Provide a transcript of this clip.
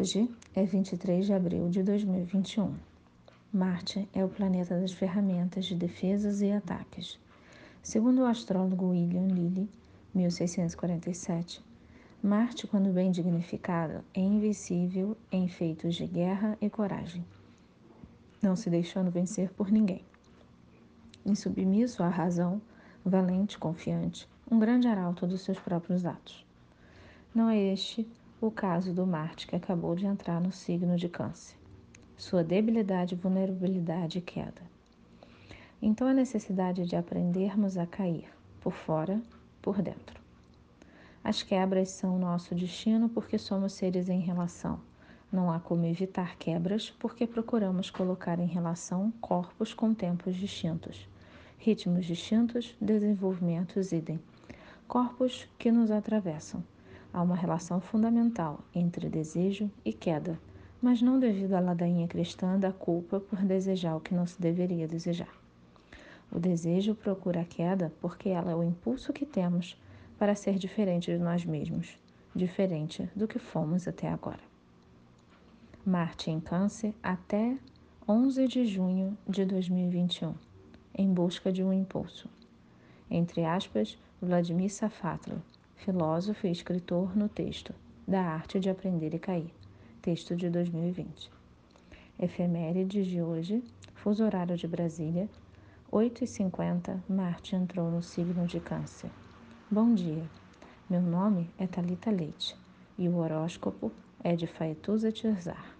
Hoje é 23 de abril de 2021. Marte é o planeta das ferramentas de defesas e ataques. Segundo o astrólogo William Lilly, 1647, Marte, quando bem dignificado, é invencível em feitos de guerra e coragem, não se deixando vencer por ninguém. Insubmisso à razão, valente, confiante, um grande arauto dos seus próprios atos. Não é este o caso do Marte que acabou de entrar no signo de Câncer. Sua debilidade, vulnerabilidade e queda. Então a necessidade de aprendermos a cair, por fora, por dentro. As quebras são nosso destino porque somos seres em relação. Não há como evitar quebras porque procuramos colocar em relação corpos com tempos distintos, ritmos distintos, desenvolvimentos idem. Corpos que nos atravessam Há uma relação fundamental entre desejo e queda, mas não devido à ladainha cristã da culpa por desejar o que não se deveria desejar. O desejo procura a queda porque ela é o impulso que temos para ser diferente de nós mesmos, diferente do que fomos até agora. Marte em Câncer até 11 de junho de 2021, em busca de um impulso. Entre aspas, Vladimir Safatlo, filósofo e escritor no texto Da Arte de Aprender e Cair, texto de 2020. Efemérides de hoje, fuso horário de Brasília, 8h50, Marte entrou no signo de Câncer. Bom dia, meu nome é Talita Leite e o horóscopo é de Faetuza Tirzar.